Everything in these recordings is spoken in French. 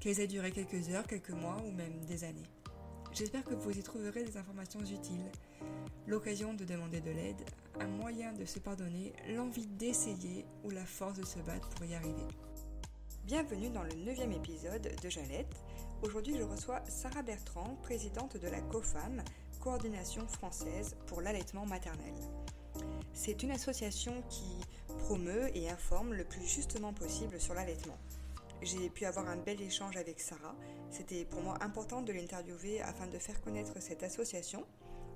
qu'elles aient duré quelques heures, quelques mois ou même des années. J'espère que vous y trouverez des informations utiles, l'occasion de demander de l'aide, un moyen de se pardonner, l'envie d'essayer ou la force de se battre pour y arriver. Bienvenue dans le neuvième épisode de Jalette. Aujourd'hui, je reçois Sarah Bertrand, présidente de la COFAM, Coordination française pour l'allaitement maternel. C'est une association qui promeut et informe le plus justement possible sur l'allaitement. J'ai pu avoir un bel échange avec Sarah. C'était pour moi important de l'interviewer afin de faire connaître cette association,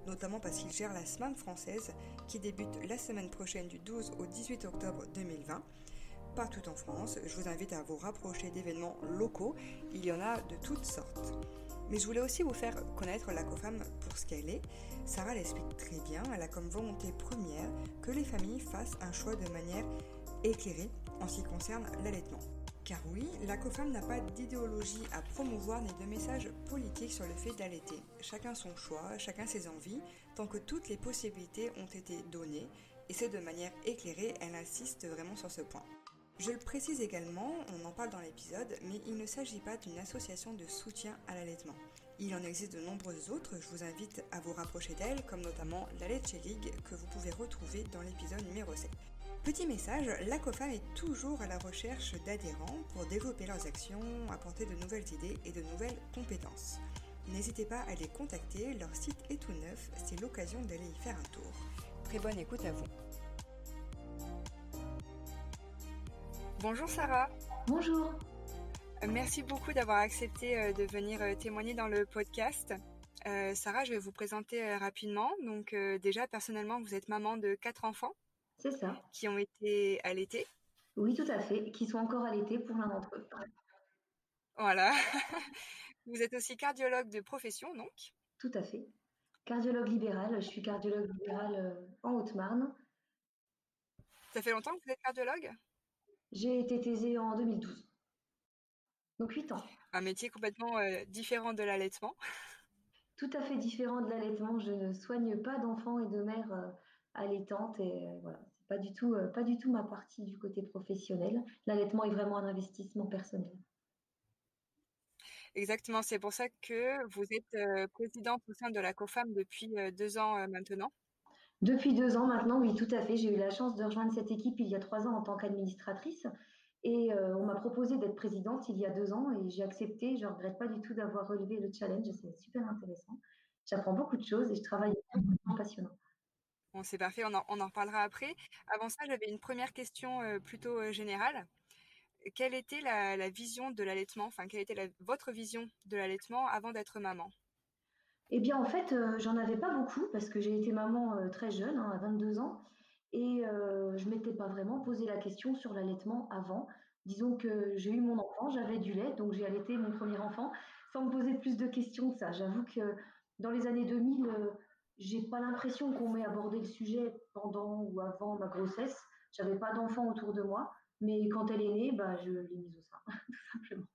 notamment parce qu'il gère la semaine française qui débute la semaine prochaine du 12 au 18 octobre 2020 partout en France. Je vous invite à vous rapprocher d'événements locaux. Il y en a de toutes sortes. Mais je voulais aussi vous faire connaître la COFAM pour ce qu'elle est. Sarah l'explique très bien. Elle a comme volonté première que les familles fassent un choix de manière éclairée en ce qui concerne l'allaitement. Car oui, la COFAM n'a pas d'idéologie à promouvoir ni de message politique sur le fait d'allaiter. Chacun son choix, chacun ses envies, tant que toutes les possibilités ont été données, et c'est de manière éclairée, elle insiste vraiment sur ce point. Je le précise également, on en parle dans l'épisode, mais il ne s'agit pas d'une association de soutien à l'allaitement. Il en existe de nombreuses autres, je vous invite à vous rapprocher d'elles, comme notamment la League que vous pouvez retrouver dans l'épisode numéro 7. Petit message, la COFAM est toujours à la recherche d'adhérents pour développer leurs actions, apporter de nouvelles idées et de nouvelles compétences. N'hésitez pas à les contacter, leur site est tout neuf, c'est l'occasion d'aller y faire un tour. Très bonne écoute à vous. Bonjour Sarah. Bonjour. Euh, merci beaucoup d'avoir accepté euh, de venir euh, témoigner dans le podcast. Sarah, je vais vous présenter rapidement. Donc déjà, personnellement, vous êtes maman de quatre enfants. C'est ça. Qui ont été allaités Oui, tout à fait. Qui sont encore allaités pour l'un d'entre eux. Voilà. Vous êtes aussi cardiologue de profession, donc Tout à fait. Cardiologue libéral. Je suis cardiologue libéral euh, en Haute-Marne. Ça fait longtemps que vous êtes cardiologue? J'ai été thésée en 2012. Donc 8 ans. Un métier complètement euh, différent de l'allaitement. Tout à fait différent de l'allaitement. Je ne soigne pas d'enfants et de mères euh, allaitante et euh, voilà, pas du tout euh, pas du tout ma partie du côté professionnel. L'allaitement est vraiment un investissement personnel. Exactement, c'est pour ça que vous êtes euh, présidente au sein de la COFAM depuis deux ans maintenant. Depuis deux ans maintenant, oui, tout à fait. J'ai eu la chance de rejoindre cette équipe il y a trois ans en tant qu'administratrice. Et on m'a proposé d'être présidente il y a deux ans et j'ai accepté. Je ne regrette pas du tout d'avoir relevé le challenge. C'est super intéressant. J'apprends beaucoup de choses et je travaille passionnant. C'est parfait, on en, on en, reparlera après. Avant ça, j'avais une première question euh, plutôt euh, générale. Quelle était la, vision de l'allaitement Enfin, quelle était votre vision de l'allaitement avant d'être maman? Eh bien, en fait, euh, j'en avais pas beaucoup parce que j'ai été maman très jeune, hein, à 22 ans, et je m'étais pas vraiment posé la question sur l'allaitement avant. Disons que j'ai eu mon enfant, j'avais du lait, donc j'ai allaité mon premier enfant sans me poser plus de questions que ça. J'avoue que dans les années 2000, j'ai pas l'impression qu'on m'ait abordé le sujet pendant ou avant ma grossesse. J'avais pas d'enfant autour de moi, mais quand elle est née, bah, je l'ai mise au sein, tout simplement.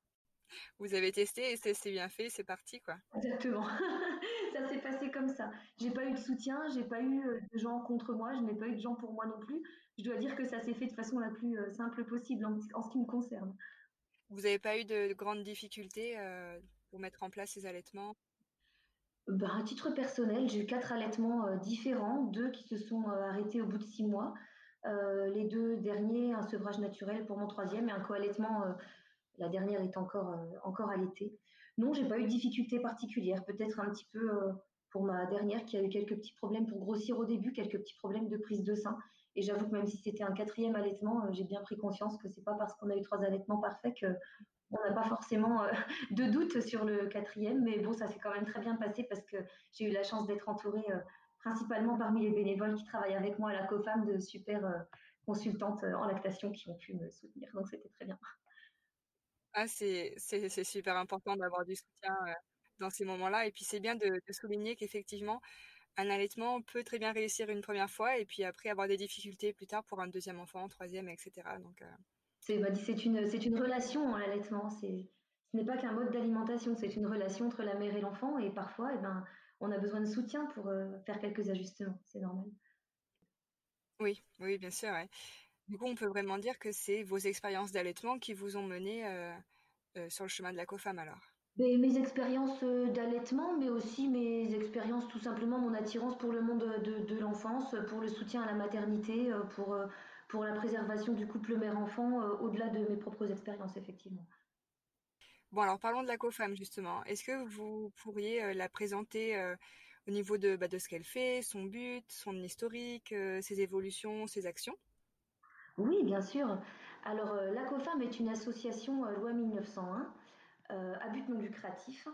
Vous avez testé et c'est bien fait, c'est parti quoi. Exactement. ça s'est passé comme ça. J'ai pas eu de soutien, j'ai pas eu euh, de gens contre moi, je n'ai pas eu de gens pour moi non plus. Je dois dire que ça s'est fait de façon la plus euh, simple possible en, ce qui me concerne. Vous n'avez pas eu de grandes difficultés euh, pour mettre en place ces allaitements? Bah, à titre personnel, j'ai eu quatre allaitements euh, différents, deux qui se sont euh, arrêtés au bout de six mois. Euh, les deux derniers, un sevrage naturel pour mon troisième et un co-allaitement la dernière est encore, encore allaitée. Non, j'ai pas eu de difficultés particulières. Peut-être un petit peu pour ma dernière qui a eu quelques petits problèmes pour grossir au début, quelques petits problèmes de prise de sein. Et j'avoue que même si c'était un quatrième allaitement, j'ai bien pris conscience que c'est pas parce qu'on a eu trois allaitements parfaits que on n'a pas forcément de doute sur le quatrième. Mais bon, ça s'est quand même très bien passé parce que j'ai eu la chance d'être entourée principalement parmi les bénévoles qui travaillent avec moi à la COFAM de super consultantes en lactation qui ont pu me soutenir. Donc c'était très bien. Ah, c'est super important d'avoir du soutien dans ces moments-là. Et puis c'est bien de, souligner qu'effectivement, un allaitement peut très bien réussir une première fois et puis après avoir des difficultés plus tard pour un deuxième enfant, troisième, etc. Donc, c'est bah, une, une relation, hein, l'allaitement. Ce n'est pas qu'un mode d'alimentation, c'est une relation entre la mère et l'enfant. Et parfois, eh ben, on a besoin de soutien pour faire quelques ajustements. C'est normal. Oui, oui, bien sûr. Du coup, on peut vraiment dire que c'est vos expériences d'allaitement qui vous ont mené euh, euh, sur le chemin de la COFAM alors? Mes expériences euh, d'allaitement, mais aussi mes expériences, tout simplement, mon attirance pour le monde de, l'enfance, pour le soutien à la maternité, pour, pour la préservation du couple mère-enfant, au-delà de mes propres expériences, effectivement. Bon, alors parlons de la COFAM, justement. Est-ce que vous pourriez la présenter au niveau de, bah, de ce qu'elle fait, son but, son historique, ses évolutions, ses actions? Oui, bien sûr. Alors, la COFAM est une association loi 1901 à but non lucratif.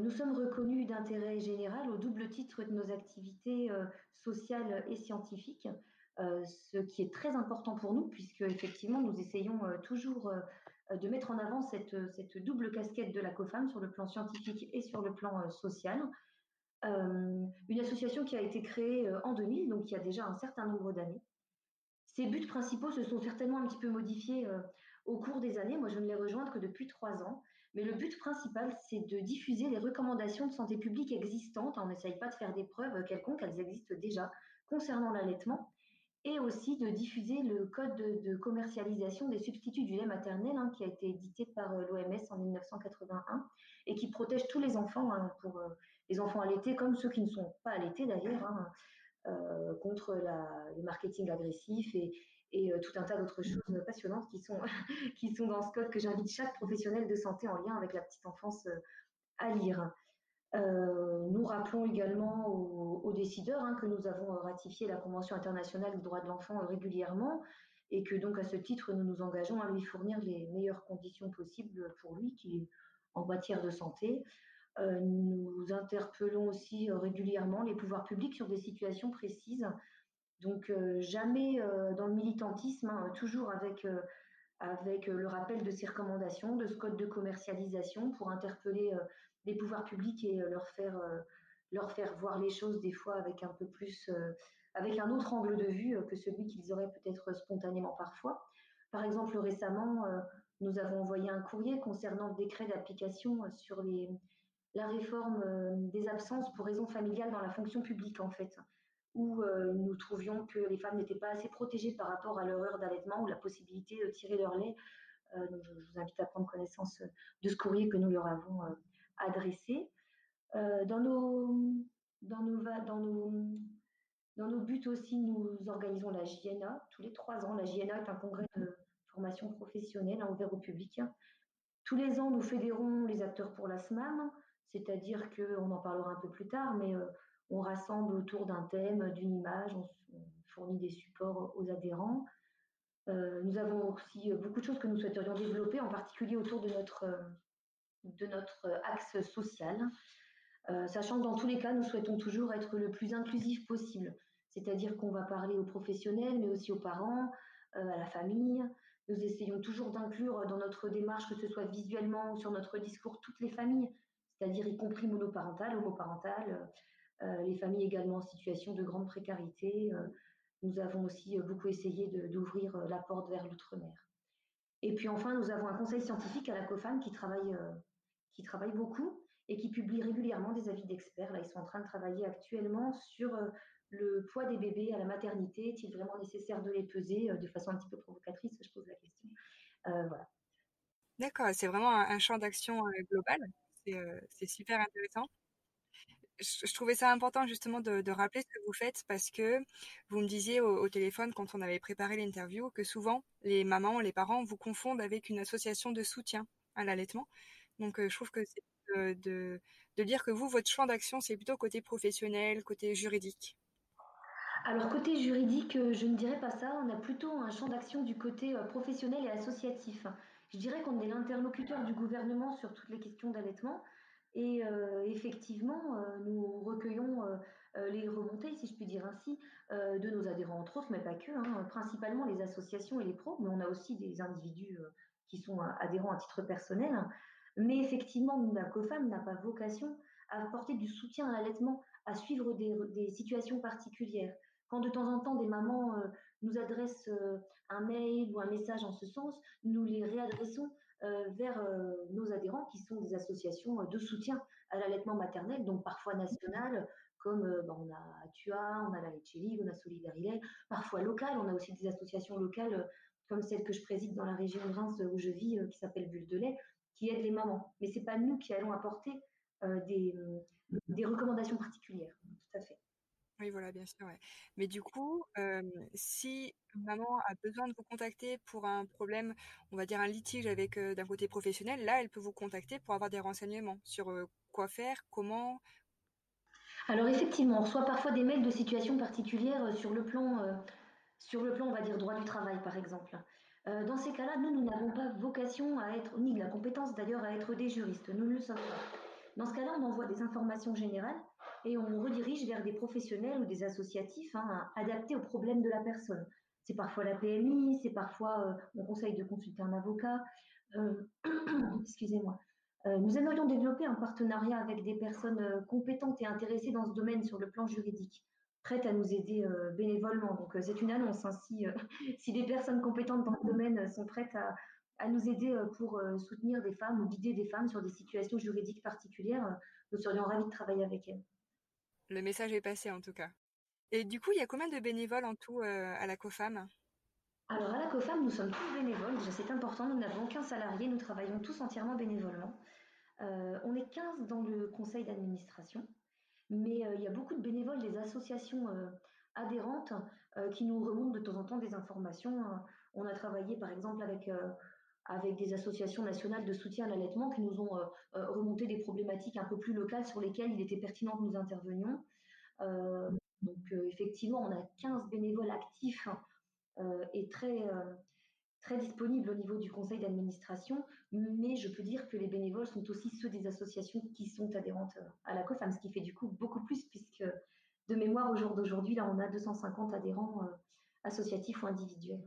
nous sommes reconnus d'intérêt général au double titre de nos activités sociales et scientifiques, ce qui est très important pour nous puisque effectivement nous essayons toujours de mettre en avant cette, cette, double casquette de la COFAM sur le plan scientifique et sur le plan social. une association qui a été créée en 2000, donc il y a déjà un certain nombre d'années. Ses buts principaux se sont certainement un petit peu modifiés au cours des années. Moi, je ne les rejoins que depuis trois ans. Mais le but principal, c'est de diffuser les recommandations de santé publique existantes. On n'essaye pas de faire des preuves quelconques, elles existent déjà concernant l'allaitement. Et aussi de diffuser le code de, commercialisation des substituts du lait maternel hein, qui a été édité par euh, l'OMS en 1981 et qui protège tous les enfants, hein, pour euh, les enfants allaités comme ceux qui ne sont pas allaités d'ailleurs, hein, euh, contre le marketing agressif et, tout un tas d'autres choses passionnantes qui sont, qui sont dans ce code que j'invite chaque professionnel de santé en lien avec la petite enfance à lire. Nous rappelons également aux, décideurs hein, que nous avons ratifié la Convention internationale des droits de l'enfant régulièrement et que donc à ce titre nous nous engageons à lui fournir les meilleures conditions possibles pour lui qui en matière de santé. nous interpellons aussi régulièrement les pouvoirs publics sur des situations précises donc jamais dans le militantisme, hein, toujours avec, avec le rappel de ces recommandations, de ce code de commercialisation pour interpeller les pouvoirs publics et leur faire, leur faire voir les choses des fois avec un peu plus, avec un autre angle de vue que celui qu'ils auraient peut-être spontanément parfois. Par exemple, récemment, nous avons envoyé un courrier concernant le décret d'application sur les, la réforme des absences pour raisons familiales dans la fonction publique en fait où euh, nous trouvions que les femmes n'étaient pas assez protégées par rapport à leur heure d'allaitement ou la possibilité de tirer leur lait. Euh, je vous invite à prendre connaissance de ce courrier que nous leur avons euh, adressé. dans, nos, dans, nos, dans, nos, dans nos buts aussi, nous organisons la JNA tous les trois ans. La JNA est un congrès de formation professionnelle hein, ouvert au public. Tous les ans, nous fédérons les acteurs pour la SMAM, c'est-à-dire qu'on en parlera un peu plus tard, mais on rassemble autour d'un thème, d'une image, on, fournit des supports aux adhérents. Euh, nous avons aussi beaucoup de choses que nous souhaiterions développer, en particulier autour de notre, de notre axe social, euh, sachant que dans tous les cas, nous souhaitons toujours être le plus inclusif possible, c'est-à-dire qu'on va parler aux professionnels, mais aussi aux parents, euh, à la famille. Nous essayons toujours d'inclure dans notre démarche, que ce soit visuellement ou sur notre discours, toutes les familles, c'est-à-dire y compris monoparentales, homoparentales, euh, les familles également en situation de grande précarité. Euh, nous avons aussi euh, beaucoup essayé d'ouvrir la porte vers l'outre-mer. Et puis enfin, nous avons un conseil scientifique à la COFAM qui travaille, qui travaille beaucoup et qui publie régulièrement des avis d'experts. Là, ils sont en train de travailler actuellement sur le poids des bébés à la maternité. Est-il vraiment nécessaire de les peser De façon un petit peu provocatrice, je pose la question. voilà. D'accord, c'est vraiment un, champ d'action global. C'est super intéressant. je, trouvais ça important justement de, rappeler ce que vous faites parce que vous me disiez au, téléphone quand on avait préparé l'interview que souvent les mamans, les parents vous confondent avec une association de soutien à l'allaitement. Donc je trouve que c'est de, dire que vous, votre champ d'action, c'est plutôt côté professionnel, côté juridique. Alors côté juridique, je ne dirais pas ça. On a plutôt un champ d'action du côté professionnel et associatif. Je dirais qu'on est l'interlocuteur du gouvernement sur toutes les questions d'allaitement. Et effectivement, nous recueillons les remontées, si je puis dire ainsi, de nos adhérents, entre autres, mais pas que, hein, principalement les associations et les pros, mais on a aussi des individus qui sont adhérents à titre personnel. Mais effectivement, la COFAM n'a pas vocation à apporter du soutien à l'allaitement, à suivre des, situations particulières. Quand de temps en temps des mamans nous adressent un mail ou un message en ce sens, nous les réadressons euh, vers euh, nos adhérents qui sont des associations euh, de soutien à l'allaitement maternel, donc parfois nationales, comme ben, on a TUA, on a la Leche on a Solidarilait, parfois locales, on a aussi des associations locales comme celle que je préside dans la région de Reims où je vis, qui s'appelle Bulle de lait, qui aide les mamans. Mais c'est pas nous qui allons apporter des, des recommandations particulières, tout à fait. Oui, voilà, bien sûr, Mais du coup, si maman a besoin de vous contacter pour un problème, on va dire un litige avec, d'un côté professionnel, là, elle peut vous contacter pour avoir des renseignements sur, quoi faire, comment? Alors effectivement, on reçoit parfois des mails de situations particulières, sur le plan, sur le plan, on va dire, droit du travail, par exemple. Dans ces cas-là, nous, nous n'avons pas vocation à être ni la compétence d'ailleurs à être des juristes, nous ne le sommes pas. Dans ce cas-là, on envoie des informations générales et on redirige vers des professionnels ou des associatifs hein, adaptés aux problèmes de la personne. C'est parfois la PMI, c'est parfois euh, on conseille de consulter un avocat. Euh, excusez-moi. Euh, nous aimerions développer un partenariat avec des personnes compétentes et intéressées dans ce domaine sur le plan juridique, prêtes à nous aider bénévolement. Donc c'est une annonce. Hein, si, si des personnes compétentes dans ce domaine sont prêtes à, à nous aider pour soutenir des femmes ou guider des femmes sur des situations juridiques particulières, nous serions ravis de travailler avec elles. Le message est passé en tout cas. Et du coup, il y a combien de bénévoles en tout euh, à la COFAM? Alors à la COFAM, nous sommes tous bénévoles. Déjà, c'est important. Nous n'avons qu'un salarié. Nous travaillons tous entièrement bénévolement. Euh, on est 15 dans le conseil d'administration. Mais euh, il y a beaucoup de bénévoles des associations adhérentes qui nous remontent de temps en temps des informations. On a travaillé par exemple avec avec des associations nationales de soutien à l'allaitement qui nous ont euh, euh, remonté des problématiques un peu plus locales sur lesquelles il était pertinent que nous intervenions. Euh, donc effectivement, on a 15 bénévoles actifs et très, très disponibles au niveau du conseil d'administration, mais je peux dire que les bénévoles sont aussi ceux des associations qui sont adhérentes à la COFAM, ce qui fait du coup beaucoup plus, puisque de mémoire au jour d'aujourd'hui, là on a 250 adhérents associatifs ou individuels.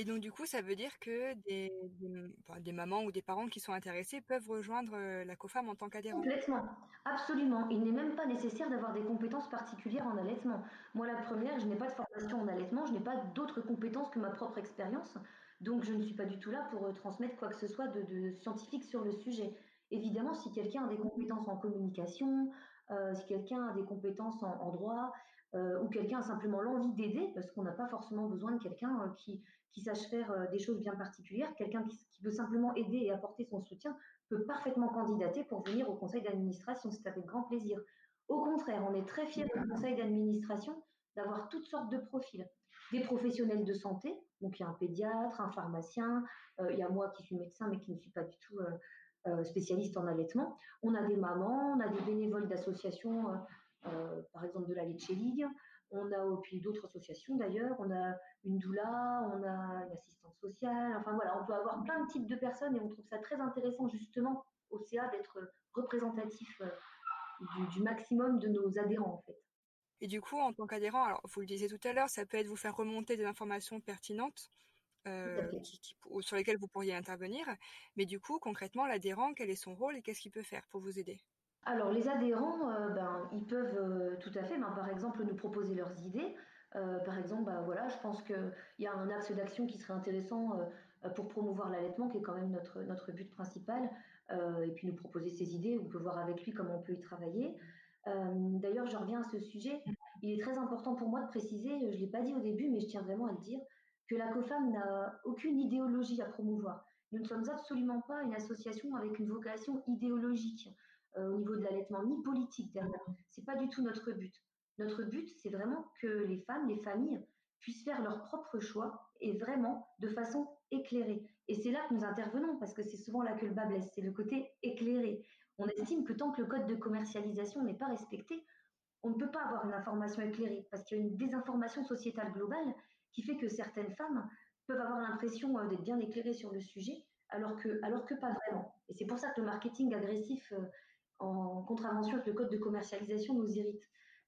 Et donc, du coup, ça veut dire que des, mamans ou des parents qui sont intéressés peuvent rejoindre euh, la COFAM en tant qu'adhérent. Complètement, absolument. Il n'est même pas nécessaire d'avoir des compétences particulières en allaitement. Moi, la première, je n'ai pas de formation en allaitement, je n'ai pas d'autres compétences que ma propre expérience. Donc, je ne suis pas du tout là pour euh, transmettre quoi que ce soit de, scientifique sur le sujet. Évidemment, si quelqu'un a des compétences en communication, euh, si quelqu'un a des compétences en droit, euh, ou quelqu'un a simplement l'envie d'aider, parce qu'on n'a pas forcément besoin de quelqu'un euh, qui, qui, sache faire euh, des choses bien particulières. Quelqu'un qui, veut simplement aider et apporter son soutien peut parfaitement candidater pour venir au conseil d'administration. C'est avec grand plaisir. Au contraire, on est très fiers au conseil d'administration d'avoir toutes sortes de profils. Des professionnels de santé, donc il y a un pédiatre, un pharmacien, il y a moi qui suis médecin mais qui ne suis pas du tout spécialiste en allaitement. On a des mamans, on a des bénévoles d'associations euh, par exemple de la League. On a puis d'autres associations d'ailleurs. On a une doula, on a une assistante sociale. Enfin voilà, on peut avoir plein de types de personnes et on trouve ça très intéressant justement au CA d'être représentatif euh, du, maximum de nos adhérents en fait. Et du coup, en tant qu'adhérent, alors vous le disiez tout à l'heure, ça peut être vous faire remonter des informations pertinentes euh, sur lesquelles vous pourriez intervenir. Mais du coup, concrètement, l'adhérent, quel est son rôle et qu'est-ce qu'il peut faire pour vous aider? Alors les adhérents, euh, ben, ils peuvent euh, tout à fait, ben, par exemple, nous proposer leurs idées. Euh, par exemple, ben, voilà, je pense qu'il y a un axe d'action qui serait intéressant pour promouvoir l'allaitement, qui est quand même notre, notre but principal, et puis nous proposer ses idées, on peut voir avec lui comment on peut y travailler. D'ailleurs, je reviens à ce sujet. Il est très important pour moi de préciser, je ne l'ai pas dit au début, mais je tiens vraiment à le dire, que la COFAM n'a aucune idéologie à promouvoir. Nous ne sommes absolument pas une association avec une vocation idéologique. Au niveau de l'allaitement, ni politique derrière. C'est pas du tout notre but. Notre but, c'est vraiment que les femmes, les familles puissent faire leur propre choix et vraiment de façon éclairée. Et c'est là que nous intervenons parce que c'est souvent là que le bas blesse, c'est le côté éclairé. On estime que tant que le code de commercialisation n'est pas respecté, on ne peut pas avoir une information éclairée parce qu'il y a une désinformation sociétale globale qui fait que certaines femmes peuvent avoir l'impression euh, d'être bien éclairées sur le sujet alors que, alors que pas vraiment. Et c'est pour ça que le marketing agressif euh, en contravention avec le code de commercialisation nous irrite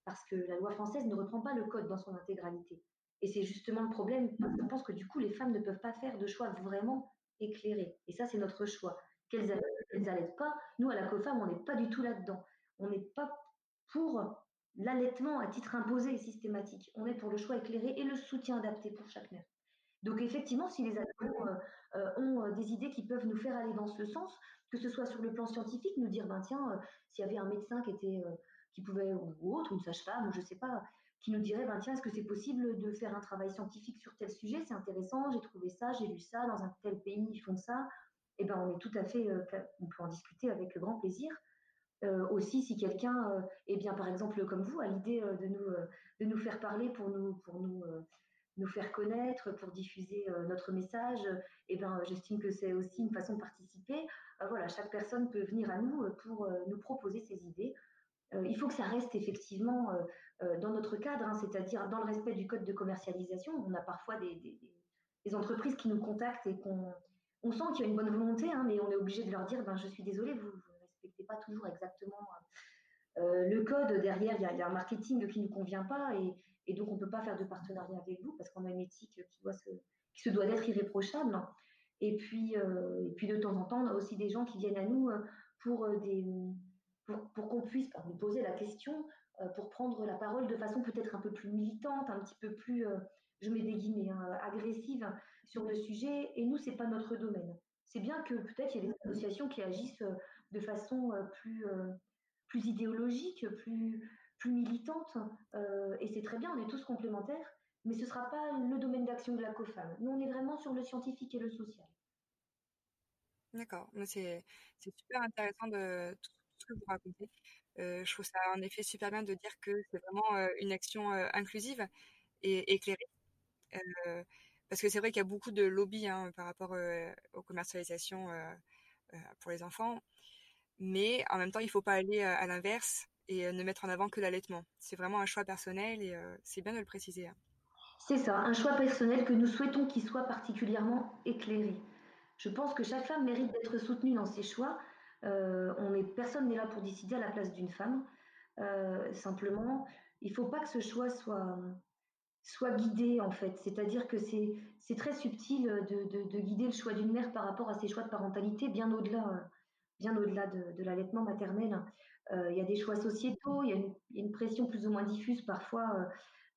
parce que la loi française ne reprend pas le code dans son intégralité. Et c'est justement le problème. Je pense que du coup, les femmes ne peuvent pas faire de choix vraiment éclairés. Et ça, c'est notre choix. Qu'elles n'allaitent pas. Nous, à la COFAM, on n'est pas du tout là-dedans. On n'est pas pour l'allaitement à titre imposé et systématique. On est pour le choix éclairé et le soutien adapté pour chaque mère. Donc effectivement, si les ados euh, euh, ont euh, des idées qui peuvent nous faire aller dans ce sens, que ce soit sur le plan scientifique, nous dire, ben tiens, s'il y avait un médecin qui était qui pouvait, ou autre, une sage-femme, ou je sais pas, qui nous dirait, ben, tiens, est-ce que c'est possible de faire un travail scientifique sur tel sujet? C'est intéressant, j'ai trouvé ça, j'ai lu ça, dans un tel pays, ils font ça. Eh ben, on est tout à fait, on peut en discuter avec grand plaisir. Euh, aussi, si quelqu'un, euh, eh bien, par exemple, comme vous, a l'idée de, nous, de nous faire parler pour nous, pour nous, nous faire connaître, pour diffuser notre message, eh ben, j'estime que c'est aussi une façon de participer. voilà, chaque personne peut venir à nous pour nous proposer ses idées. Euh, il faut que ça reste effectivement euh, euh, dans notre cadre, hein, c'est-à-dire dans le respect du code de commercialisation. On a parfois des, entreprises qui nous contactent et qu'on on sent qu'il y a une bonne volonté, hein, mais on est obligé de leur dire ben, je suis désolée, vous ne respectez pas toujours exactement le code. Derrière, il y, a, un marketing qui ne nous convient pas et, donc on ne peut pas faire de partenariat avec vous parce qu'on a une éthique qui, se, doit d'être irréprochable. Et puis, et puis de temps en temps, on a aussi des gens qui viennent à nous pour des pour, qu'on puisse nous poser la question, euh, pour prendre la parole de façon peut-être un peu plus militante, un petit peu plus, euh, je mets des guillemets, hein, agressive sur le sujet. Et nous, c'est pas notre domaine. C'est bien que peut-être il y a des associations qui agissent euh, de façon plus idéologique, plus, plus militante, et c'est très bien, on est tous complémentaires, mais ce ne sera pas le domaine d'action de la COFAM. Nous, on est vraiment sur le scientifique et le social. D'accord, c'est super intéressant de ce que vous racontez. Euh, je trouve ça en effet super bien de dire que c'est vraiment euh, une action euh, inclusive et éclairée. parce que c'est vrai qu'il y a beaucoup de lobby hein, par rapport aux commercialisations pour les enfants. Mais en même temps, il ne faut pas aller à l'inverse et ne mettre en avant que l'allaitement. C'est vraiment un choix personnel et c'est bien de le préciser. Hein. C'est ça, un choix personnel que nous souhaitons qu'il soit particulièrement éclairé. Je pense que chaque femme mérite d'être soutenue dans ses choix, euh, on est, personne n'est là pour décider à la place d'une femme. Euh, simplement, il ne faut pas que ce choix soit, soit guidé, en fait. C'est-à-dire que c'est très subtil de, guider le choix d'une mère par rapport à ses choix de parentalité, bien au-delà bien au-delà de, l'allaitement maternel. Euh, il y a des choix sociétaux, il y, a une, pression plus ou moins diffuse parfois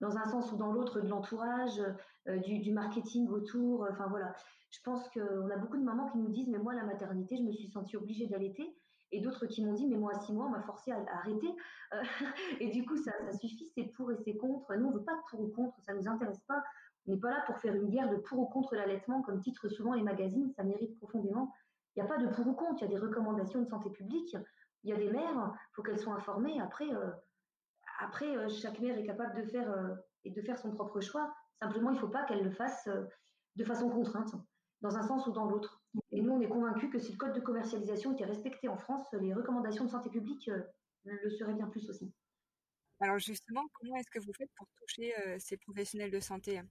dans un sens ou dans l'autre de l'entourage, du, du, marketing autour. Enfin voilà, je pense qu'on a beaucoup de mamans qui nous disent, mais moi, la maternité, je me suis sentie obligée d'allaiter. Et d'autres qui m'ont dit, mais moi, à six mois, on m'a forcé à, arrêter. Euh, et du coup, ça, suffit, c'est pour et c'est contre. Nous, on ne veut pas de pour ou contre, ça ne nous intéresse pas. On n'est pas là pour faire une guerre de pour ou contre l'allaitement, comme titre souvent les magazines, ça mérite profondément. Il n'y a pas de pour ou contre, il y a des recommandations de santé publique. Il y a des mères, il faut qu'elles soient informées. Après, euh, après euh, chaque mère est capable de faire, et de faire son propre choix. Simplement, il ne faut pas qu'elle le fasse de façon contrainte dans un sens ou dans l'autre. Et nous, on est convaincus que si le code de commercialisation était respecté en France, les recommandations de santé publique euh, le seraient bien plus aussi. Alors justement, comment est-ce que vous faites pour toucher euh, ces professionnels de santé?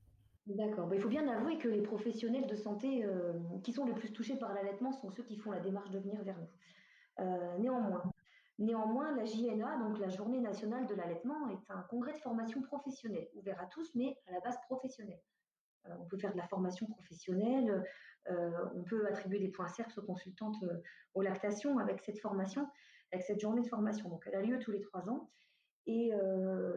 D'accord. Bah, il faut bien avouer que les professionnels de santé euh, qui sont les plus touchés par l'allaitement sont ceux qui font la démarche de venir vers nous. Néanmoins, néanmoins, la JNA, donc la Journée nationale de l'allaitement, est un congrès de formation professionnelle, ouvert à tous, mais à la base professionnelle. Euh, on peut faire de la formation professionnelle, euh, on peut attribuer des points CERFS aux consultantes euh, aux lactations avec cette formation, avec cette journée de formation. Donc, elle a lieu tous les trois ans. Et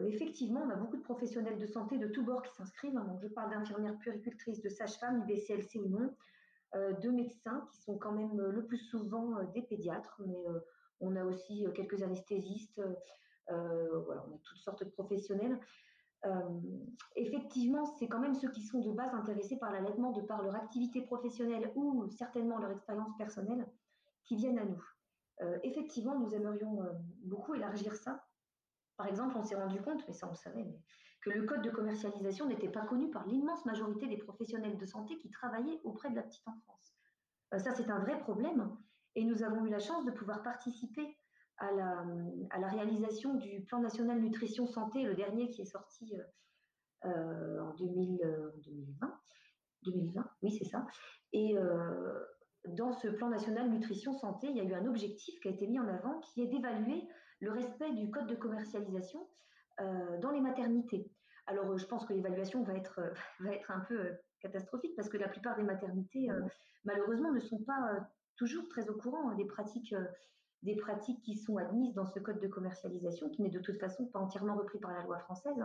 effectivement, on a beaucoup de professionnels de santé de tous bords qui s'inscrivent. Donc, je parle d'infirmières puéricultrices, de sages-femmes, IBCLC ou non, de médecins qui sont quand même le plus souvent des pédiatres, mais on a aussi quelques anesthésistes. voilà, on a toutes sortes de professionnels. Euh, effectivement, c'est quand même ceux qui sont de base intéressés par l'allaitement de par leur activité professionnelle ou certainement leur expérience personnelle qui viennent à nous. effectivement, nous aimerions beaucoup élargir ça. Par exemple, on s'est rendu compte, mais ça on savait, mais, le code de commercialisation n'était pas connu par l'immense majorité des professionnels de santé qui travaillaient auprès de la petite enfance. ça, c'est un vrai problème. Et nous avons eu la chance de pouvoir participer à la, réalisation du plan national nutrition santé, le dernier qui est sorti euh, en 2020. 2020, oui, c'est ça. Et euh, dans ce plan national nutrition santé, il y a eu un objectif qui a été mis en avant qui est d'évaluer le respect du code de commercialisation euh, dans les maternités. Alors, je pense que l'évaluation va être, va être un peu catastrophique parce que la plupart des maternités, malheureusement, ne sont pas toujours très au courant hein, des pratiques des pratiques qui sont admises dans ce code de commercialisation, qui n'est de toute façon pas entièrement repris par la loi française.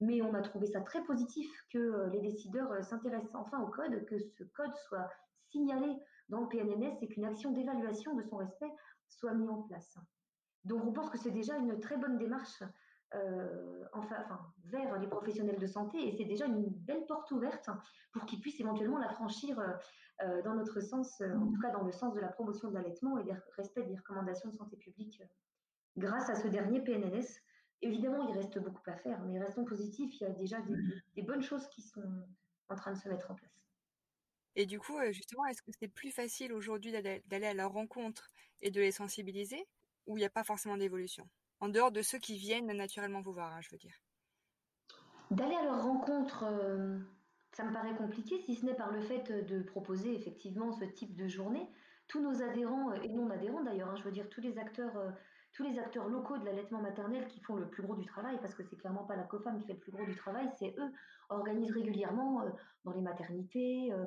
Mais on a trouvé ça très positif que euh, les décideurs euh, s'intéressent enfin au code, que ce code soit signalé dans le PNNS et qu'une action d'évaluation de son respect soit mise en place. Donc on pense que c'est déjà une très bonne démarche euh, enfin, enfin, vers les professionnels de santé. Et c'est déjà une belle porte ouverte pour qu'ils puissent éventuellement la franchir euh, dans notre sens, en tout cas dans le sens de la promotion de l'allaitement et du respect des recommandations de santé publique grâce à ce dernier PNNS Évidemment, il reste beaucoup à faire, mais restons positifs, il y a déjà des, bonnes choses qui sont en train de se mettre en place. Et du coup, euh, justement, est-ce que c'est plus facile aujourd'hui d'aller à leur rencontre et de les sensibiliser, ou il n'y a pas forcément d'évolution? En dehors de ceux qui viennent naturellement vous voir, hein, je veux dire. D'aller à leur rencontre, euh, ça me paraît compliqué, si ce n'est par le fait de proposer effectivement ce type de journée. Tous nos adhérents, et non adhérents d'ailleurs, hein, je veux dire tous les acteurs euh, tous les acteurs locaux de l'allaitement maternel qui font le plus gros du travail, parce que c'est clairement pas la COFAM qui fait le plus gros du travail, c'est eux, organisent régulièrement euh, dans les maternités, euh,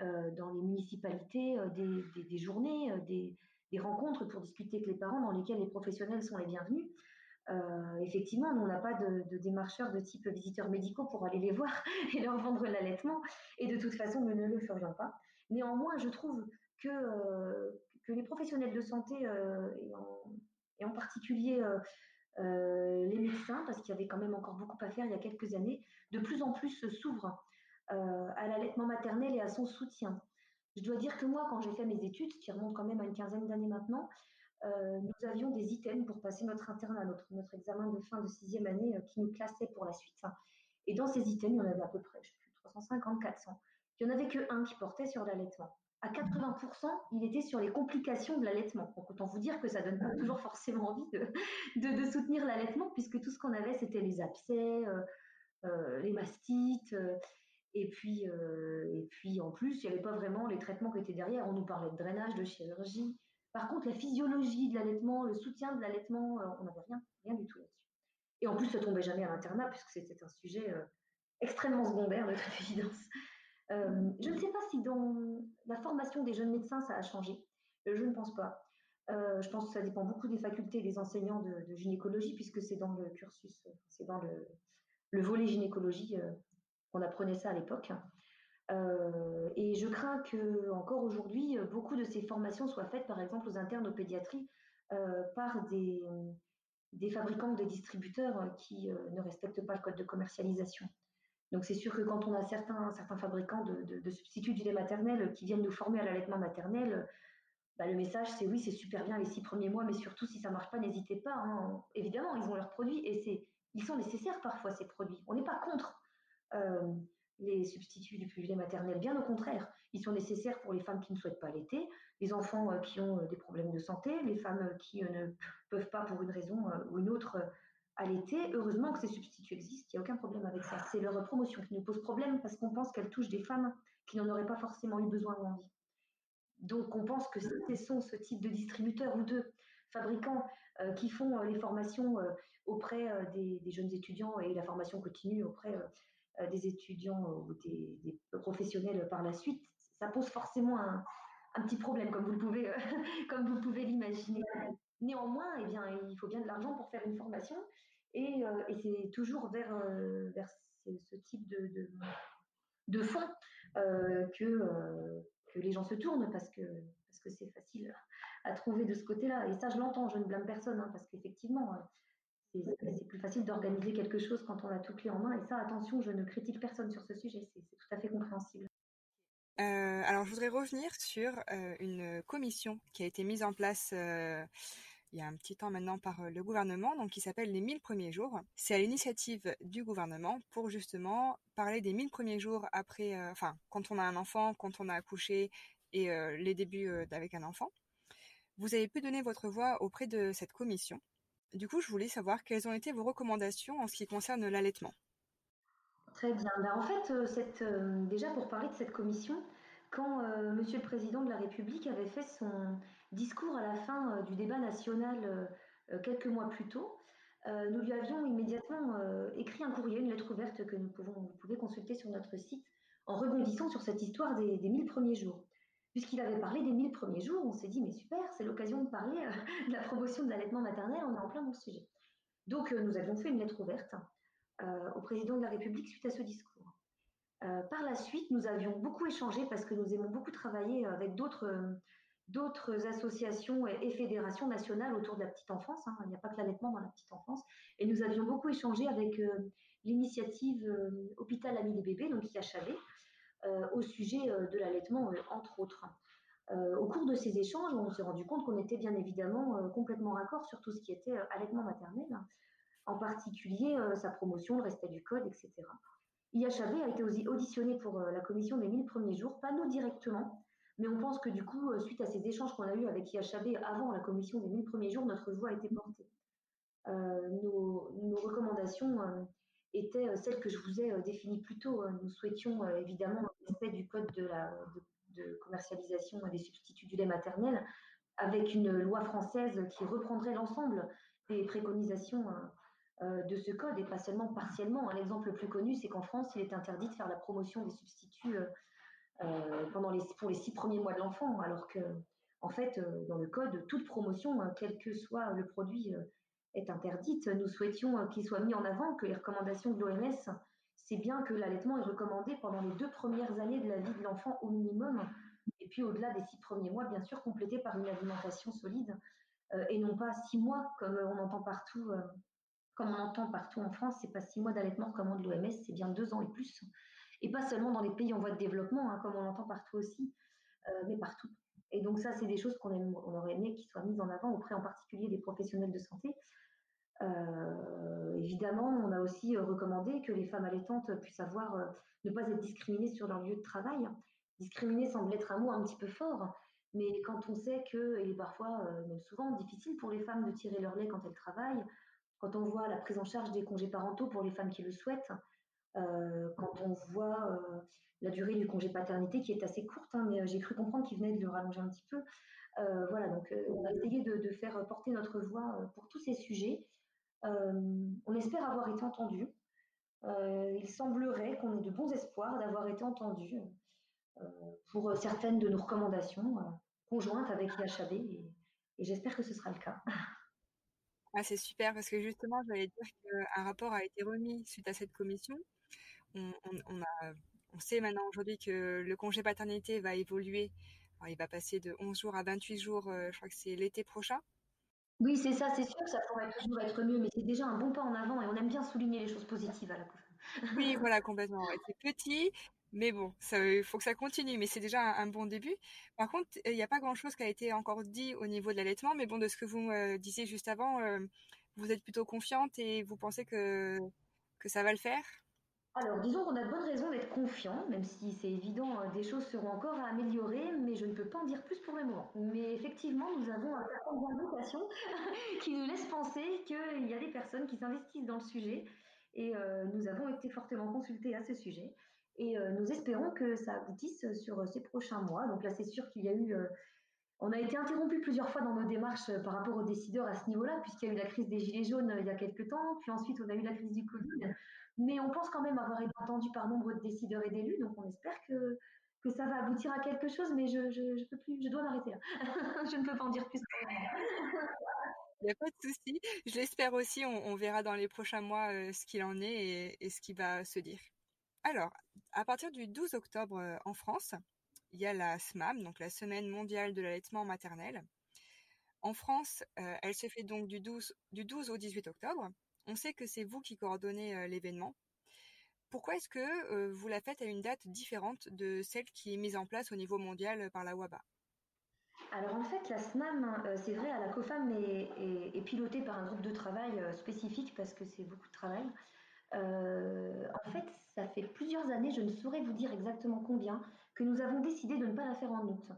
euh, dans les municipalités, des, journées, des, rencontres pour discuter avec les parents dans lesquelles les professionnels sont les bienvenus. effectivement, nous, on n'a pas de, démarcheurs de type visiteurs médicaux pour aller les voir et leur vendre l'allaitement, et de toute façon, nous ne le ferions pas. Néanmoins, je trouve que, que les professionnels de santé, et en, et en particulier euh, euh, les médecins, parce qu'il y avait quand même encore beaucoup à faire il y a quelques années, de plus en plus s'ouvrent euh, à l'allaitement maternel et à son soutien. Je dois dire que moi, quand j'ai fait mes études, qui remontent quand même à une quinzaine d'années maintenant, nous avions des items pour passer notre internat, notre, notre examen de fin de sixième année qui nous classait pour la suite. Et dans ces items, il y en avait à peu près, je sais plus, 350, 400. Il n'y en avait que un qui portait sur l'allaitement à 80%, il était sur les complications de l'allaitement. Donc autant vous dire que ça donne pas toujours forcément envie de, de, soutenir l'allaitement, puisque tout ce qu'on avait, c'était les abcès, euh, euh, les mastites, euh, et, puis, et puis en plus, il n'y avait pas vraiment les traitements qui étaient derrière. On nous parlait de drainage, de chirurgie. Par contre, la physiologie de l'allaitement, le soutien de l'allaitement, on n'avait rien, rien du tout là-dessus. Et en plus, ça tombait jamais à l'internat, puisque c'était un sujet extrêmement secondaire, de toute évidence. Euh, je ne sais pas si dans la formation des jeunes médecins, ça a changé. Euh, je ne pense pas. Euh, je pense que ça dépend beaucoup des facultés et des enseignants de, gynécologie, puisque c'est dans le cursus, c'est dans le, volet gynécologie qu'on apprenait ça à l'époque. et je crains que encore aujourd'hui, beaucoup de ces formations soient faites, par exemple, aux internes aux pédiatries, par des, des fabricants ou des distributeurs qui ne respectent pas le code de commercialisation. Donc c'est sûr que quand on a certains, certains fabricants de, substituts du lait maternel qui viennent nous former à l'allaitement maternel, bah, le message c'est oui, c'est super bien les six premiers mois, mais surtout si ça ne marche pas, n'hésitez pas. Hein. Évidemment, ils ont leurs produits et c'est, ils sont nécessaires parfois ces produits. On n'est pas contre euh, les substituts du lait maternel, bien au contraire. Ils sont nécessaires pour les femmes qui ne souhaitent pas allaiter, les enfants euh, qui ont euh, des problèmes de santé, les femmes qui ne peuvent pas pour une raison ou une autre l'été. Heureusement que ces substituts existent, il n'y a aucun problème avec ça. C'est leur promotion qui nous pose problème parce qu'on pense qu'elle touche des femmes qui n'en auraient pas forcément eu besoin ou envie. Donc on pense que ce sont ce type de distributeurs ou de fabricants euh, qui font euh, les formations euh, auprès des, jeunes étudiants et la formation continue auprès des étudiants ou des, professionnels par la suite, ça pose forcément un, petit problème, comme vous le pouvez, comme vous pouvez l'imaginer. Néanmoins, eh bien, il faut bien de l'argent pour faire une formation et, euh, c'est toujours vers, euh, vers ce, type de, de, fonds euh, que, que les gens se tournent parce que parce que c'est facile à trouver de ce côté-là. Et ça, je l'entends, je ne blâme personne hein, parce qu'effectivement, c'est plus facile d'organiser quelque chose quand on a tout clé en main. Et ça, attention, je ne critique personne sur ce sujet, c'est tout à fait compréhensible. alors, je voudrais revenir sur une commission qui a été mise en place il y a un petit temps maintenant par le gouvernement, donc qui s'appelle les 1000 premiers jours. C'est à l'initiative du gouvernement pour justement parler des 1000 premiers jours après, enfin, quand on a un enfant, quand on a accouché et les débuts avec un enfant. Vous avez pu donner votre voix auprès de cette commission. Du coup, je voulais savoir quelles ont été vos recommandations en ce qui concerne l'allaitement. Très bien. Ben, en fait, euh, euh, déjà pour parler de cette commission, quand euh, Monsieur le Président de la République avait fait son discours à la fin du débat national quelques mois plus tôt, nous lui avions immédiatement écrit un courrier, une lettre ouverte que nous pouvons, vous pouvez consulter sur notre site, en rebondissant sur cette histoire des, des 1000 premiers jours. Puisqu'il avait parlé des 1000 premiers jours, on s'est dit, mais super, c'est l'occasion de parler de la promotion de l'allaitement maternel, on est en plein dans le sujet. Donc, nous avions fait une lettre ouverte euh, au président de la République suite à ce discours. Euh, par la suite, nous avions beaucoup échangé parce que nous aimons beaucoup travailler avec d'autres associations et, fédérations nationales autour de la petite enfance. Hein. Il n'y a pas que l'allaitement dans la petite enfance. Et nous avions beaucoup échangé avec euh, l'initiative Hôpital Ami des bébés, donc IHAB, au sujet de l'allaitement, entre autres. au cours de ces échanges, on s'est rendu compte qu'on était bien évidemment complètement raccord sur tout ce qui était allaitement maternel en particulier euh, sa promotion, le respect du code, etc. IHAB a été auditionné pour euh, la commission des 1000 premiers jours, pas nous directement, mais on pense que du coup, euh, suite à ces échanges qu'on a eus avec IHAB avant la commission des 1000 premiers jours, notre voix a été portée. nos, recommandations étaient celles que je vous ai définies plus tôt. Nous souhaitions évidemment le respect du code de, commercialisation des substituts du lait maternel, avec une loi française qui reprendrait l'ensemble des préconisations euh, de ce code et pas seulement partiellement. Un exemple le plus connu, c'est qu'en France, il est interdit de faire la promotion des substituts euh, euh, pendant les, pour les six premiers mois de l'enfant, alors que, en fait, dans le code, toute promotion, quel que soit le produit, est interdite. Nous souhaitions qu'il soit mis en avant que les recommandations de l'OMS, c'est bien que l'allaitement est recommandé pendant les deux premières années de la vie de l'enfant au minimum, et puis au-delà des six premiers mois, bien sûr, complété par une alimentation solide, et non pas six mois, comme on entend partout comme on entend partout en France, c'est pas six mois d'allaitement recommande l'OMS, c'est bien deux ans et plus. Et pas seulement dans les pays en voie de développement, hein, comme on l'entend partout aussi, euh, mais partout. Et donc ça, c'est des choses qu'on on aurait aimé qu'ils soient mises en avant auprès en particulier des professionnels de santé. Euh, évidemment, on a aussi euh, recommandé que les femmes allaitantes puissent avoir, ne pas être discriminées sur leur lieu de travail. Discriminer semble être un mot un petit peu fort, mais quand on sait que, et parfois, même souvent, difficile pour les femmes de tirer leur lait quand elles travaillent, quand on voit la prise en charge des congés parentaux pour les femmes qui le souhaitent, euh, quand on voit euh, la durée du congé paternité qui est assez courte, hein, mais euh, j'ai cru comprendre qu'il venait de le rallonger un petit peu. voilà, donc on a essayé de, faire porter notre voix pour tous ces sujets. On espère avoir été entendu. il semblerait qu'on ait de bons espoirs d'avoir été entendu pour certaines de nos recommandations conjointes avec l'HAB et j'espère que ce sera le cas. Ah, c'est super parce que justement, j'allais dire qu'un rapport a été remis suite à cette commission. On, sait maintenant aujourd'hui que le congé paternité va évoluer. il va passer de 11 jours à 28 jours, euh, je crois que c'est l'été prochain. Oui, c'est ça, c'est sûr que ça pourrait toujours être mieux, mais c'est déjà un bon pas en avant et on aime bien souligner les choses positives à la Oui, voilà, complètement. C'est petit, mais bon, il faut que ça continue, mais c'est déjà un, bon début. Par contre, il n'y a pas grand-chose qui a été encore dit au niveau de l'allaitement, mais bon, de ce que vous me disiez juste avant, euh, vous êtes plutôt confiante et vous pensez que, que ça va le faire? Alors, disons qu'on a de bonnes raisons d'être confiant, même si c'est évident, euh, des choses seront encore à améliorer, mais je ne peux pas en dire plus pour le moment. Mais effectivement, nous avons un certain d'indications qui nous laissent penser qu'il y a des personnes qui s'investissent dans le sujet, et euh, nous avons été fortement consultés à ce sujet. Et euh, nous espérons que ça aboutisse sur ces prochains mois. Donc là, c'est sûr qu'il y a eu... On a été interrompu plusieurs fois dans nos démarches par rapport aux décideurs à ce niveau-là, puisqu'il y a eu la crise des Gilets jaunes il y a quelques temps, puis ensuite on a eu la crise du Covid. Mais on pense quand même avoir été entendu par nombre de décideurs et d'élus, donc on espère que, que ça va aboutir à quelque chose, mais je, je, peux plus, je dois m'arrêter là. je ne peux pas en dire plus. Il n'y a pas de souci. Je l'espère aussi. On, verra dans les prochains mois ce qu'il en est et, ce qui va se dire. Alors, à partir du 12 octobre euh, en France, il y a la SMAM, donc la Semaine mondiale de l'allaitement maternel. En France, euh, elle se fait donc du 12, du 12 au 18 octobre. On sait que c'est vous qui coordonnez euh, l'événement. pourquoi est-ce que vous la faites à une date différente de celle qui est mise en place au niveau mondial par la WABA alors en fait, la SNAM, c'est vrai, la COFAM est, pilotée par un groupe de travail spécifique parce que c'est beaucoup de travail. en fait, ça fait plusieurs années, je ne saurais vous dire exactement combien, que nous avons décidé de ne pas la faire en août.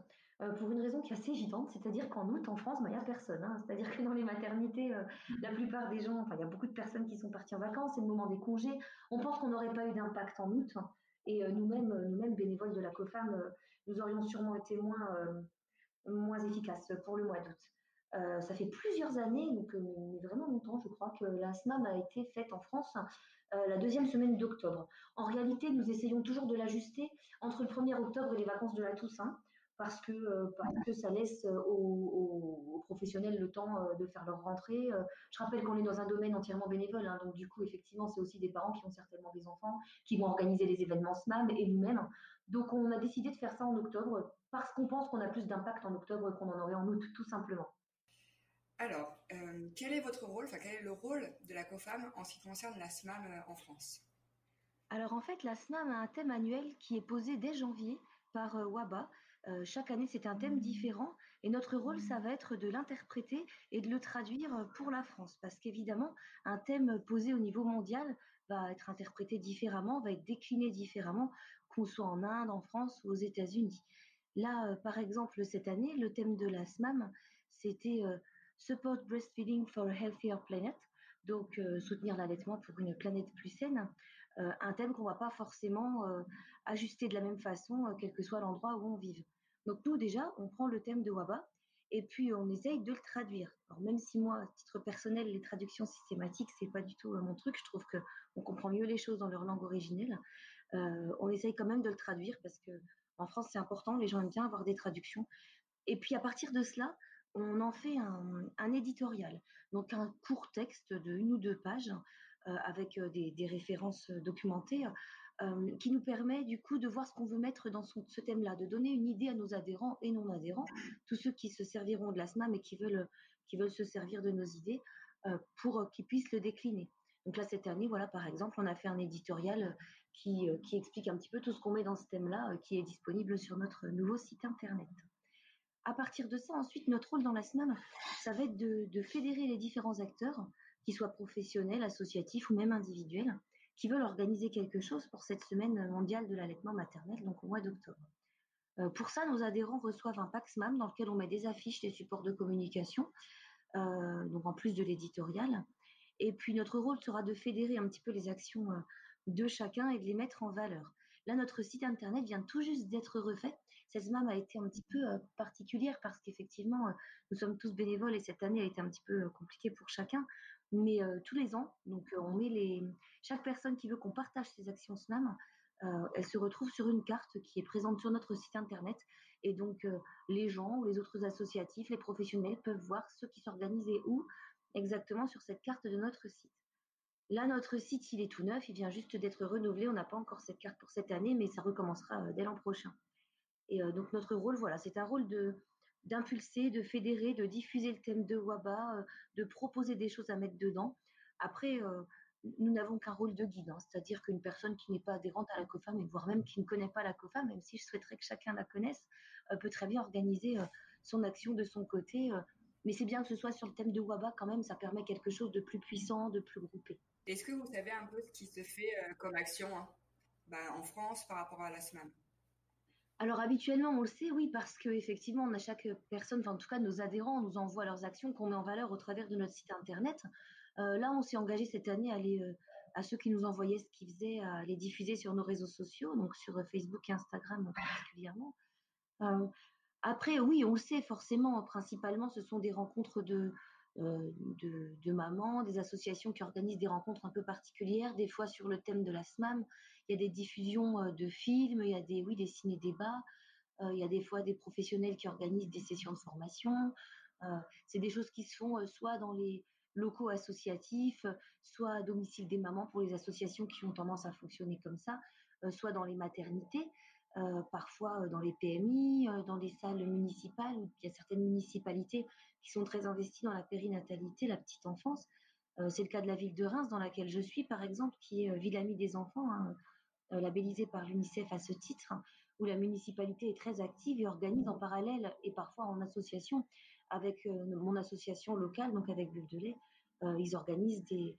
Euh, pour une raison qui est assez évidente, c'est-à-dire qu'en août, en France, bah, il n'y a personne. Hein. C'est-à-dire que dans les maternités, euh, la plupart des gens, enfin, il y a beaucoup de personnes qui sont parties en vacances, c'est le moment des congés. On pense qu'on n'aurait pas eu d'impact en août. Et euh, nous-mêmes, nous-mêmes, bénévoles de la COFAM, nous aurions sûrement été moins, moins efficaces pour le mois d'août. ça fait plusieurs années, donc vraiment longtemps, je crois, que la SNAM a été faite en France la deuxième semaine d'octobre. En réalité, nous essayons toujours de l'ajuster entre le 1er octobre et les vacances de la Toussaint parce que, euh, parce que ça laisse euh, aux, professionnels le temps euh, de faire leur rentrée. Je rappelle qu'on est dans un domaine entièrement bénévole, hein, donc du coup, effectivement, c'est aussi des parents qui ont certainement des enfants, qui vont organiser les événements SMAM et nous-mêmes. Donc on a décidé de faire ça en octobre parce qu'on pense qu'on a plus d'impact en octobre qu'on en aurait en août, tout simplement. Alors, quel est votre rôle, enfin quel est le rôle de la COFAM en ce qui concerne la SMAM en France? Alors en fait, la SMAM a un thème annuel qui est posé dès janvier par WABA, euh, chaque année, c'est un thème différent et notre rôle, ça va être de l'interpréter et de le traduire euh, pour la France. Parce qu'évidemment, un thème posé au niveau mondial va être interprété différemment, va être décliné différemment, qu'on soit en Inde, en France ou aux États-Unis. Là, euh, par exemple, cette année, le thème de la SMAM, c'était Support Breastfeeding for a Healthier Planet, donc soutenir l'allaitement pour une planète plus saine. Un thème qu'on ne va pas forcément ajuster de la même façon, quel que soit l'endroit où on vive. Donc nous déjà, on prend le thème de Waba et puis on essaye de le traduire. Alors même si moi, à titre personnel, les traductions systématiques, c'est pas du tout euh, mon truc, je trouve que on comprend mieux les choses dans leur langue originelle. Euh, on essaye quand même de le traduire parce que en France c'est important, les gens aiment bien avoir des traductions. Et puis à partir de cela, on en fait un, éditorial, donc un court texte de une ou deux pages euh, avec des, des, références documentées euh, qui nous permet du coup de voir ce qu'on veut mettre dans ce thème-là, de donner une idée à nos adhérents et non adhérents, tous ceux qui se serviront de la SMAM et qui veulent, qui veulent se servir de nos idées euh, pour qu'ils puissent le décliner. Donc là, cette année, voilà, par exemple, on a fait un éditorial qui, euh, qui explique un petit peu tout ce qu'on met dans ce thème-là, qui est disponible sur notre nouveau site internet. À partir de ça, ensuite, notre rôle dans la SMAM, ça va être de fédérer les différents acteurs, qu'ils soient professionnels, associatifs ou même individuels, qui veulent organiser quelque chose pour cette semaine mondiale de l'allaitement maternel, donc au mois d'octobre. Euh, pour ça, nos adhérents reçoivent un PAXMAM dans lequel on met des affiches, des supports de communication, euh, donc en plus de l'éditorial. Et puis notre rôle sera de fédérer un petit peu les actions euh, de chacun et de les mettre en valeur. Là, notre site internet vient tout juste d'être refait. Cette SMAM a été un petit peu particulière parce qu'effectivement, nous sommes tous bénévoles et cette année a été un petit peu compliquée pour chacun mais tous les ans. Donc, on met les chaque personne qui veut qu'on partage ses actions SNAM, elle se retrouve sur une carte qui est présente sur notre site internet. Et donc, les gens ou les autres associatifs, les professionnels peuvent voir ceux qui s'organisent et où exactement sur cette carte de notre site. Là, notre site, il est tout neuf, il vient juste d'être renouvelé. On n'a pas encore cette carte pour cette année, mais ça recommencera dès l'an prochain. Et donc, notre rôle, voilà, c'est un rôle de, d'impulser, de fédérer, de diffuser le thème de WABA, euh, de proposer des choses à mettre dedans. Après, euh, nous n'avons qu'un rôle de guide, hein. c'est-à-dire qu'une personne qui n'est pas adhérente à la COFAM, voire même qui ne connaît pas la COFAM, même si je souhaiterais que chacun la connaisse, euh, peut très bien organiser son action de son côté. mais c'est bien que ce soit sur le thème de WABA quand même, ça permet quelque chose de plus puissant, de plus groupé. Est-ce que vous savez un peu ce qui se fait comme action hein, bah, en France par rapport à la SMAM alors habituellement, on le sait, oui, parce qu'effectivement, on a chaque personne, enfin en tout cas nos adhérents, nous envoient leurs actions qu'on met en valeur au travers de notre site internet. Euh, là, on s'est engagé cette année à aller euh, à ceux qui nous envoyaient ce qu'ils faisaient, à les diffuser sur nos réseaux sociaux, donc sur Facebook et Instagram particulièrement. Euh, après, oui, on le sait forcément, principalement, ce sont des rencontres de, euh, de, de, mamans, des associations qui organisent des rencontres un peu particulières, des fois sur le thème de la SMAM. Il y a des diffusions de films, il y a des, oui, des ciné-débats, il y a des fois des professionnels qui organisent des sessions de formation. c'est des choses qui se font soit dans les locaux associatifs, soit à domicile des mamans pour les associations qui ont tendance à fonctionner comme ça, soit dans les maternités. Parfois dans les PMI, dans les salles municipales, il y a certaines municipalités qui sont très investies dans la périnatalité, la petite enfance. c'est le cas de la ville de Reims, dans laquelle je suis, par exemple, qui est ville amie des enfants. Hein. Labellisé par l'UNICEF à ce titre, où la municipalité est très active et organise en parallèle et parfois en association avec mon association locale, donc avec Bulle de lait, ils organisent des,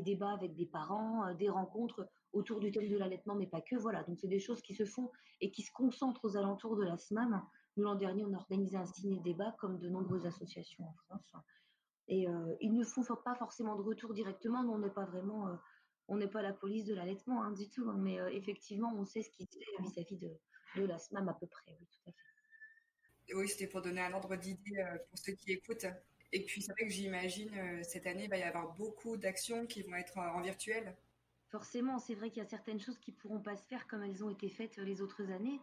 débats avec des parents, des rencontres autour du thème de l'allaitement, mais pas que. Voilà, donc c'est des choses qui se font et qui se concentrent aux alentours de la SMAM. Nous, l'an dernier, on a organisé un ciné-débat, comme de nombreuses associations en France. Et euh, ils ne font pas forcément de retour directement. Nous, on n'est pas vraiment, euh, on n'est pas la police de l'allaitement hein, du tout. Hein. mais euh, effectivement, on sait ce qui se fait vis-à-vis de, de, la SMAM à peu près. Oui, tout à fait. Oui, c'était pour donner un ordre d'idée pour ceux qui écoutent. Et puis, c'est vrai que j'imagine cette année, il va y avoir beaucoup d'actions qui vont être en virtuel forcément, c'est vrai qu'il y a certaines choses qui pourront pas se faire comme elles ont été faites euh, les autres années.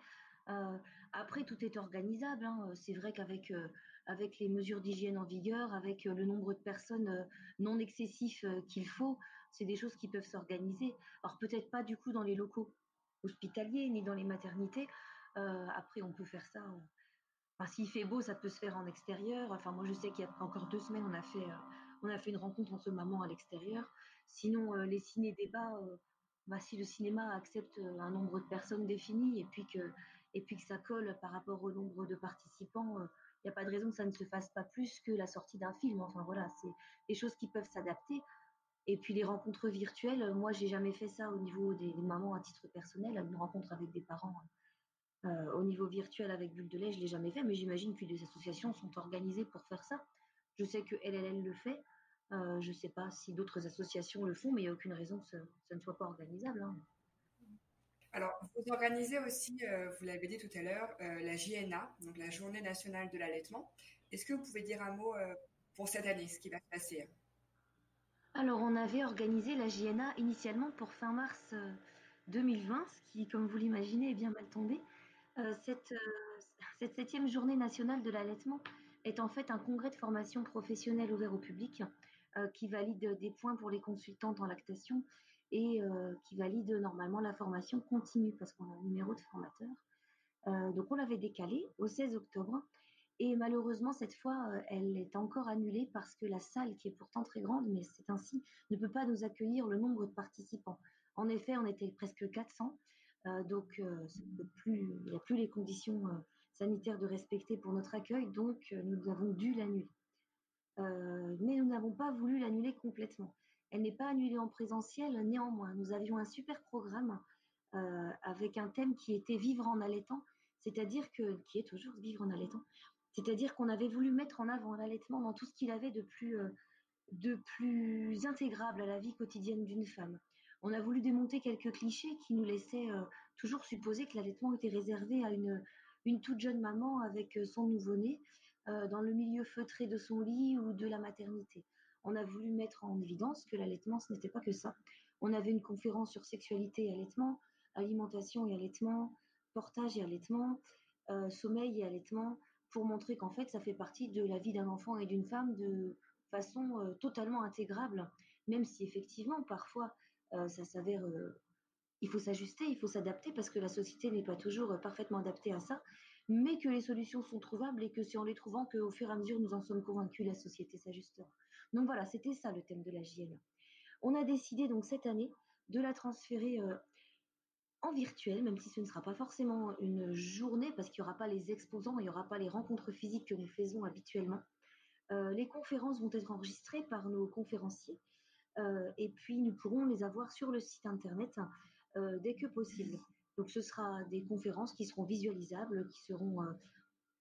Euh, après, tout est organisable. Hein. C'est vrai qu'avec euh, avec les mesures d'hygiène en vigueur, avec le nombre de personnes non excessif qu'il faut, c'est des choses qui peuvent s'organiser. Alors peut-être pas du coup dans les locaux hospitaliers ni dans les maternités. après, on peut faire ça. Enfin, S'il fait beau, ça peut se faire en extérieur. Enfin, moi, je sais qu'il y a encore deux semaines, on a fait on a fait une rencontre entre mamans à l'extérieur. Sinon, euh, les ciné-débats, euh, bah, si le cinéma accepte euh, un nombre de personnes défini et puis que, et puis que ça colle par rapport au nombre de participants, il n'y a pas de raison que ça ne se fasse pas plus que la sortie d'un film. Enfin voilà, c'est des choses qui peuvent s'adapter. Et puis les rencontres virtuelles, moi j'ai jamais fait ça au niveau des, mamans à titre personnel, une rencontre avec des parents au niveau virtuel avec Bulle de lait, je l'ai jamais fait, mais j'imagine que des associations sont organisées pour faire ça. Je sais que LLL le fait. Euh, je ne sais pas si d'autres associations le font, mais il n'y a aucune raison que ça, ne soit pas organisable. Hein. Alors, vous organisez aussi, euh, vous l'avez dit tout à l'heure, euh, la JNA, donc la Journée nationale de l'allaitement. Est-ce que vous pouvez dire un mot pour cette année, ce qui va se passer Alors, on avait organisé la JNA initialement pour fin mars 2020, ce qui, comme vous l'imaginez, est bien mal tombé. cette, cette septième journée nationale de l'allaitement est en fait un congrès de formation professionnelle ouvert au public euh, qui valide des points pour les consultants en lactation et euh, qui valide normalement la formation continue parce qu'on a un numéro de formateur. Euh, donc on l'avait décalé au 16 octobre et malheureusement cette fois elle est encore annulée parce que la salle qui est pourtant très grande mais c'est ainsi ne peut pas nous accueillir le nombre de participants. En effet on était presque 400 donc plus, il n'y a plus les conditions sanitaire de respecter pour notre accueil, donc euh, nous avons dû l'annuler. Euh, mais nous n'avons pas voulu l'annuler complètement. Elle n'est pas annulée en présentiel, néanmoins. Nous avions un super programme euh, avec un thème qui était vivre en allaitant, c'est-à-dire que, qui est toujours vivre en allaitant, c'est-à-dire qu'on avait voulu mettre en avant l'allaitement dans tout ce qu'il avait de plus, de plus intégrable à la vie quotidienne d'une femme. On a voulu démonter quelques clichés qui nous laissaient toujours supposer que l'allaitement était réservé à une, toute jeune maman avec euh, son nouveau-né euh, dans le milieu feutré de son lit ou de la maternité. On a voulu mettre en évidence que l'allaitement, ce n'était pas que ça. On avait une conférence sur sexualité et allaitement, alimentation et allaitement, portage et allaitement, euh, sommeil et allaitement, pour montrer qu'en fait, ça fait partie de la vie d'un enfant et d'une femme de façon totalement intégrable, même si effectivement, parfois, ça s'avère il faut s'ajuster, il faut s'adapter parce que la société n'est pas toujours euh, parfaitement adaptée à ça, mais que les solutions sont trouvables et que c'est en les trouvant qu'au fur et à mesure nous en sommes convaincus, la société s'ajustera. Donc voilà, c'était ça le thème de la JNA. On a décidé donc cette année de la transférer euh, en virtuel, même si ce ne sera pas forcément une journée parce qu'il n'y aura pas les exposants, il n'y aura pas les rencontres physiques que nous faisons habituellement. Euh, les conférences vont être enregistrées par nos conférenciers et puis nous pourrons les avoir sur le site internet euh, dès que possible. Donc ce sera des conférences qui seront visualisables, qui seront, euh,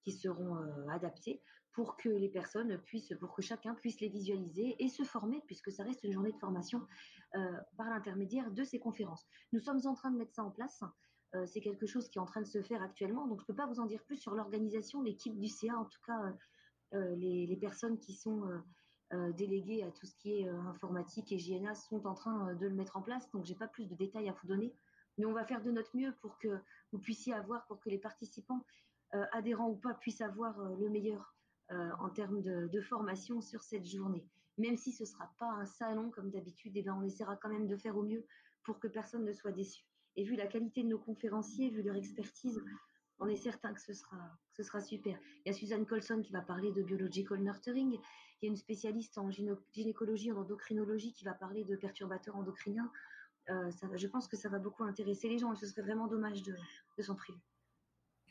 euh, adaptées pour que les personnes puissent, pour que chacun puisse les visualiser et se former, puisque ça reste une journée de formation par l'intermédiaire de ces conférences. Nous sommes en train de mettre ça en place. c'est quelque chose qui est en train de se faire actuellement, donc je ne peux pas vous en dire plus sur l'organisation, l'équipe du CA, en tout cas les, les, personnes qui sont euh, délégués à tout ce qui est euh, informatique et JNA sont en train euh, de le mettre en place. Donc, j'ai pas plus de détails à vous donner. Mais on va faire de notre mieux pour que vous puissiez avoir, pour que les participants, adhérents ou pas, puissent avoir le meilleur en termes de, formation sur cette journée. Même si ce sera pas un salon comme d'habitude, eh ben, on essaiera quand même de faire au mieux pour que personne ne soit déçu. Et vu la qualité de nos conférenciers, vu leur expertise, on est certain que ce sera, super. Il y a Suzanne Colson qui va parler de biological nurturing. Il y a une spécialiste en gynécologie, en endocrinologie qui va parler de perturbateurs endocriniens. je pense que ça va beaucoup intéresser les gens et ce serait vraiment dommage de s'en priver.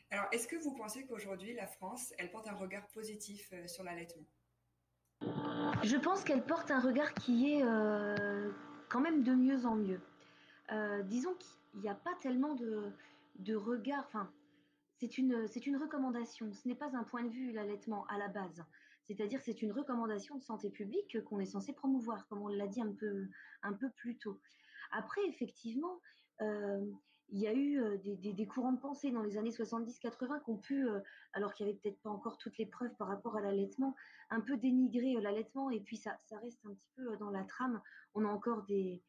Alors, est-ce que vous pensez qu'aujourd'hui, la France, elle porte un regard positif sur l'allaitement? Je pense qu'elle porte un regard qui est quand même de mieux en mieux. disons qu'il n'y a pas tellement de, de regard, enfin, c'est une, c'est une recommandation, ce n'est pas un point de vue l'allaitement à la base. C'est-à-dire c'est une recommandation de santé publique qu'on est censé promouvoir, comme on l'a dit un peu, un peu plus tôt. Après, effectivement, euh, il y a eu euh, des, courants de pensée dans les années 70-80 qui ont pu, euh, alors qu'il n'y avait peut-être pas encore toutes les preuves par rapport à l'allaitement, un peu dénigrer l'allaitement et puis ça, reste un petit peu dans la trame. On a encore des,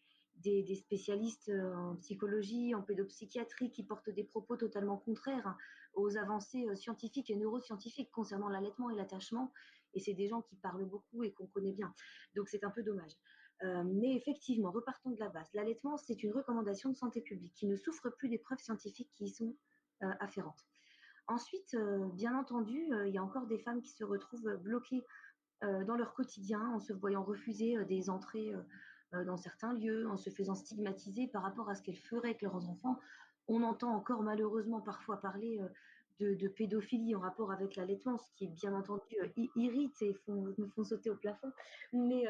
des, spécialistes euh, en psychologie, en pédopsychiatrie qui portent des propos totalement contraires aux avancées euh, scientifiques et neuroscientifiques concernant l'allaitement et l'attachement. Et c'est des gens qui parlent beaucoup et qu'on connaît bien. Donc c'est un peu dommage. Euh, mais effectivement, repartons de la base. L'allaitement, c'est une recommandation de santé publique qui ne souffre plus des preuves scientifiques qui y sont afférentes. Ensuite, bien entendu, il y a encore des femmes qui se retrouvent bloquées dans leur quotidien en se voyant refuser des entrées euh, dans certains lieux, en se faisant stigmatiser par rapport à ce qu'elles feraient avec leurs enfants. On entend encore malheureusement parfois parler euh, de, pédophilie en rapport avec l'allaitement, ce qui bien entendu euh, irrite et font, me font sauter au plafond. Mais,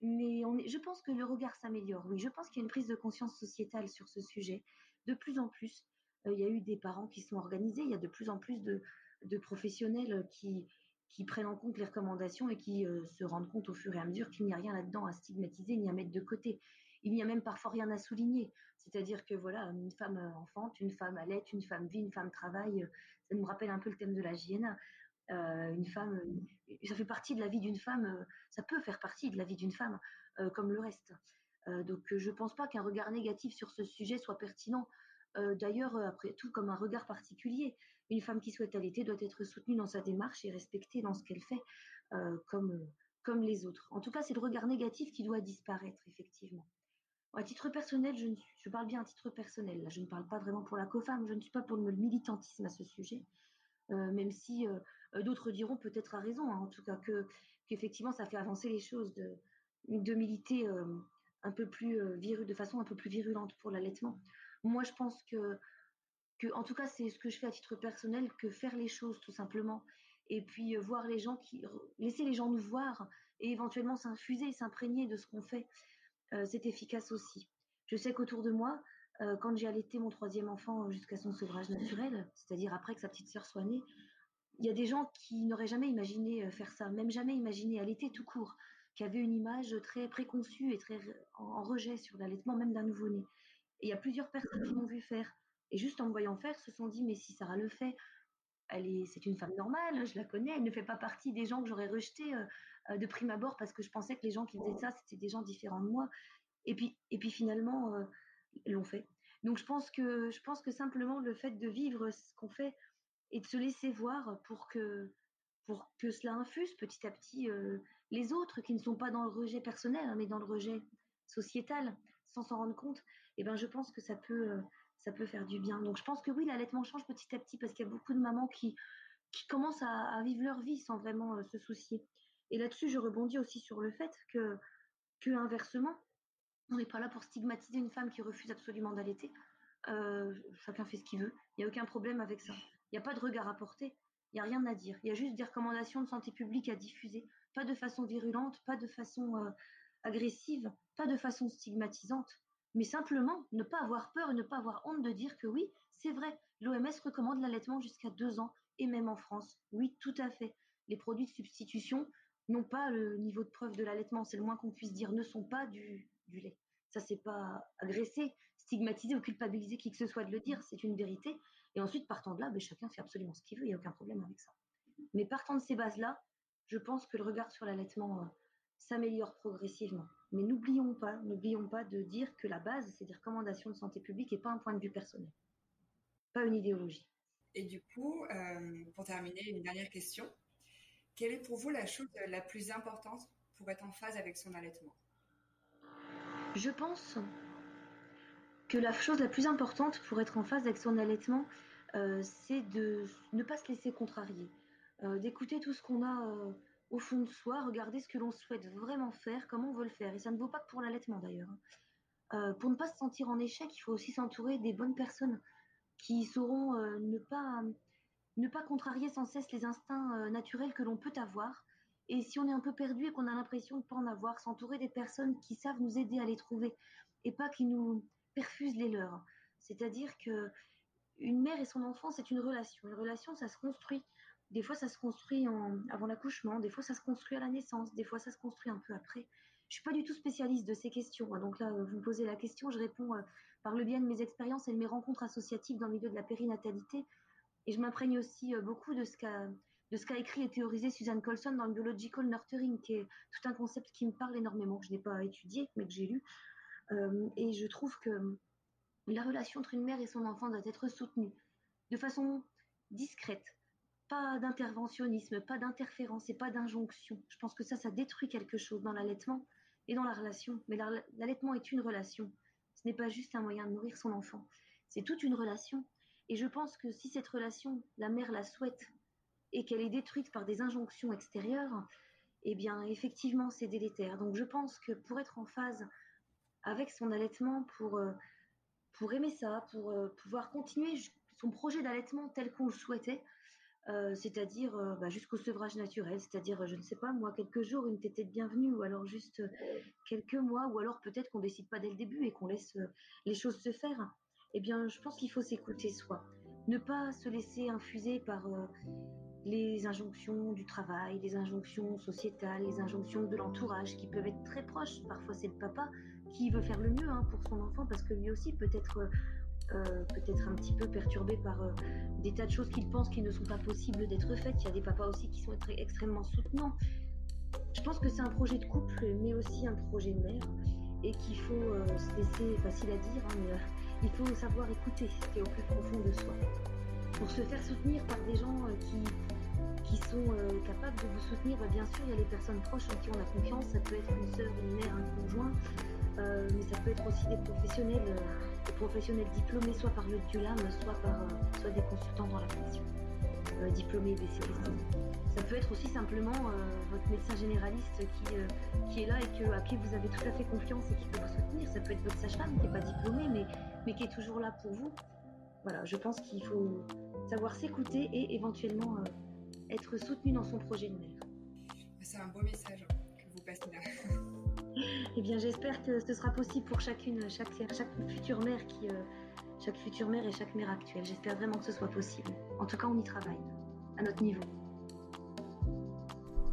mais on je pense que le regard s'améliore. Oui, je pense qu'il y a une prise de conscience sociétale sur ce sujet. De plus en plus, il y a eu des parents qui sont organisés, il y a de plus en plus de, professionnels qui, prennent en compte les recommandations et qui euh, se rendent compte au fur et à mesure qu'il n'y a rien là-dedans à stigmatiser ni à mettre de côté. Il n'y a même parfois rien à souligner. C'est-à-dire que voilà, une femme euh, enfante, une femme allait, une femme vit, une femme travaille. Ça nous rappelle un peu le thème de la JNA. Euh, une femme, ça fait partie de la vie d'une femme, ça peut faire partie de la vie d'une femme, comme le reste. donc je ne pense pas qu'un regard négatif sur ce sujet soit pertinent. D'ailleurs, après tout, comme un regard particulier, une femme qui souhaite allaiter doit être soutenue dans sa démarche et respectée dans ce qu'elle fait euh, comme, comme les autres. En tout cas, c'est le regard négatif qui doit disparaître, effectivement. À titre personnel, je, parle bien à titre personnel, là, je ne parle pas vraiment pour la COFAM, je ne suis pas pour le militantisme à ce sujet, euh, même si euh, d'autres diront peut-être à raison, hein, en tout cas que qu'effectivement ça fait avancer les choses de, militer un peu plus de façon un peu plus virulente pour l'allaitement. Moi, je pense que en tout cas, c'est ce que je fais à titre personnel, que faire les choses tout simplement. Et puis euh, voir les gens qui, laisser les gens nous voir et éventuellement s'infuser, s'imprégner de ce qu'on fait, euh, c'est efficace aussi. Je sais qu'autour de moi, euh, quand j'ai allaité mon troisième enfant jusqu'à son sevrage naturel, c'est-à-dire après que sa petite sœur soit née, il y a des gens qui n'auraient jamais imaginé faire ça, même jamais imaginé allaiter tout court, qui avaient une image très préconçue et très en rejet sur l'allaitement même d'un nouveau-né. Et il y a plusieurs personnes qui m'ont vu faire. Et juste en me voyant faire, se sont dit, mais si Sarah le fait, elle est, c'est une femme normale, je la connais, elle ne fait pas partie des gens que j'aurais rejetés euh, euh, de prime abord parce que je pensais que les gens qui faisaient ça, c'était des gens différents de moi. Et puis, et puis finalement, euh, l'ont fait. Donc je pense que, je pense que simplement le fait de vivre ce qu'on fait et de se laisser voir pour que, pour que cela infuse petit à petit les autres qui ne sont pas dans le rejet personnel, hein, mais dans le rejet sociétal, sans s'en rendre compte, eh ben je pense que ça peut, ça peut faire du bien. Donc je pense que oui, l'allaitement change petit à petit parce qu'il y a beaucoup de mamans qui, qui commencent à, vivre leur vie sans vraiment euh, se soucier. Et là-dessus, je rebondis aussi sur le fait que, que inversement, on n'est pas là pour stigmatiser une femme qui refuse absolument d'allaiter. Euh, chacun fait ce qu'il veut. Il n'y a aucun problème avec ça. Il n'y a pas de regard à porter. Il n'y a rien à dire. Il y a juste des recommandations de santé publique à diffuser. Pas de façon virulente, pas de façon euh, agressive, pas de façon stigmatisante mais simplement ne pas avoir peur et ne pas avoir honte de dire que oui, c'est vrai, l'OMS recommande l'allaitement jusqu'à deux ans, et même en France. Oui, tout à fait. Les produits de substitution n'ont pas le niveau de preuve de l'allaitement, c'est le moins qu'on puisse dire, ne sont pas du, lait. Ça, c'est pas agresser, stigmatiser ou culpabiliser qui que ce soit de le dire, c'est une vérité. Et ensuite, partant de là, ben, chacun fait absolument ce qu'il veut, il n'y a aucun problème avec ça. Mais partant de ces bases-là, je pense que le regard sur l'allaitement euh, s'améliore progressivement. Mais n'oublions pas, n'oublions pas de dire que la base, c'est des recommandations de santé publique et pas un point de vue personnel, pas une idéologie. Et du coup, euh, pour terminer, une dernière question. Quelle est pour vous la chose la plus importante pour être en phase avec son allaitement? Je pense que la chose la plus importante pour être en phase avec son allaitement, euh, c'est de ne pas se laisser contrarier, euh, d'écouter tout ce qu'on a au fond de soi, regarder ce que l'on souhaite vraiment faire, comment on veut le faire. Et ça ne vaut pas que pour l'allaitement d'ailleurs. Hein. Euh, pour ne pas se sentir en échec, il faut aussi s'entourer des bonnes personnes qui sauront euh, ne, pas, ne pas contrarier sans cesse les instincts euh, naturels que l'on peut avoir. Et si on est un peu perdu et qu'on a l'impression de ne pas en avoir, s'entourer des personnes qui savent nous aider à les trouver et pas qui nous perfusent les leurs. C'est-à-dire que une mère et son enfant, c'est une relation. Une relation, ça se construit. Des fois, ça se construit avant l'accouchement, des fois, ça se construit à la naissance, des fois, ça se construit un peu après. Je suis pas du tout spécialiste de ces questions. Donc là, vous me posez la question, je réponds euh, par le biais de mes expériences et de mes rencontres associatives dans le milieu de la périnatalité. Et je m'imprègne aussi euh, beaucoup de ce qu'a écrit et théorisé Suzanne Colson dans le Biological Nurturing, qui est tout un concept qui me parle énormément, que je n'ai pas étudié, mais que j'ai lu. Euh, et je trouve que la relation entre une mère et son enfant doit être soutenue de façon discrète, pas d'interventionnisme, pas d'interférence et pas d'injonction. Je pense que ça, ça détruit quelque chose dans l'allaitement et dans la relation. Mais l'allaitement est une relation. Ce n'est pas juste un moyen de nourrir son enfant. C'est toute une relation. Et je pense que si cette relation, la mère la souhaite et qu'elle est détruite par des injonctions extérieures, eh bien, effectivement, c'est délétère. Donc, je pense que pour être en phase avec son allaitement, pour, euh, pour aimer ça, pour euh, pouvoir continuer son projet d'allaitement tel qu'on le souhaitait, euh, c'est-à-dire euh, bah, jusqu'au sevrage naturel, c'est-à-dire, je ne sais pas, moi, quelques jours, une tétée de bienvenue, ou alors juste euh, quelques mois, ou alors peut-être qu'on décide pas dès le début et qu'on laisse les choses se faire. Eh bien, je pense qu'il faut s'écouter soi. Ne pas se laisser infuser par les injonctions du travail, les injonctions sociétales, les injonctions de l'entourage qui peuvent être très proches. Parfois, c'est le papa qui veut faire le mieux hein, pour son enfant parce que lui aussi peut être euh, peut-être un petit peu perturbé par euh, des tas de choses qu'il pense qui ne sont pas possibles d'être faites. Il y a des papas aussi qui sont extrêmement soutenants. Je pense que c'est un projet de couple, mais aussi un projet de mère, et qu'il faut euh, se laisser, facile à dire, hein, mais il faut savoir écouter ce qui est au plus profond de soi. Pour se faire soutenir par des gens qui, qui sont capables de vous soutenir, bah, bien sûr, il y a les personnes proches en qui on a confiance, ça peut être une sœur, une mère, un conjoint, mais ça peut être aussi des professionnels des professionnels diplômés soit par le DULAM, soit par euh, soit des consultants dans la fonction, euh, diplômés BCPC. Ça peut être aussi simplement euh, votre médecin généraliste qui, qui est là et que, à qui vous avez tout à fait confiance et qui peut vous soutenir. Ça peut être votre sage-femme qui n'est pas diplômée mais, mais qui est toujours là pour vous. Voilà, je pense qu'il faut savoir s'écouter et éventuellement être soutenu dans son projet de mère. C'est un beau message que vous passez là. Eh bien, j'espère que ce sera possible pour chacune, chaque, future mère euh, chaque future mère et chaque mère actuelle. J'espère vraiment que ce soit possible. En tout cas, on y travaille, à notre niveau.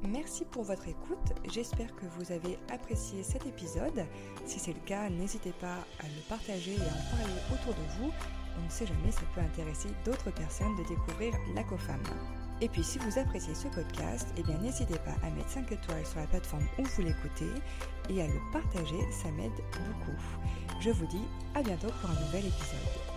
Merci pour votre écoute. J'espère que vous avez apprécié cet épisode. Si c'est le cas, n'hésitez pas à le partager et à en parler autour de vous. On ne sait jamais, ça peut intéresser d'autres personnes de découvrir la COFAM. Et puis si vous appréciez ce podcast, eh bien n'hésitez pas à mettre 5 étoiles sur la plateforme où vous l'écoutez et à le partager, ça m'aide beaucoup. Je vous dis à bientôt pour un nouvel épisode.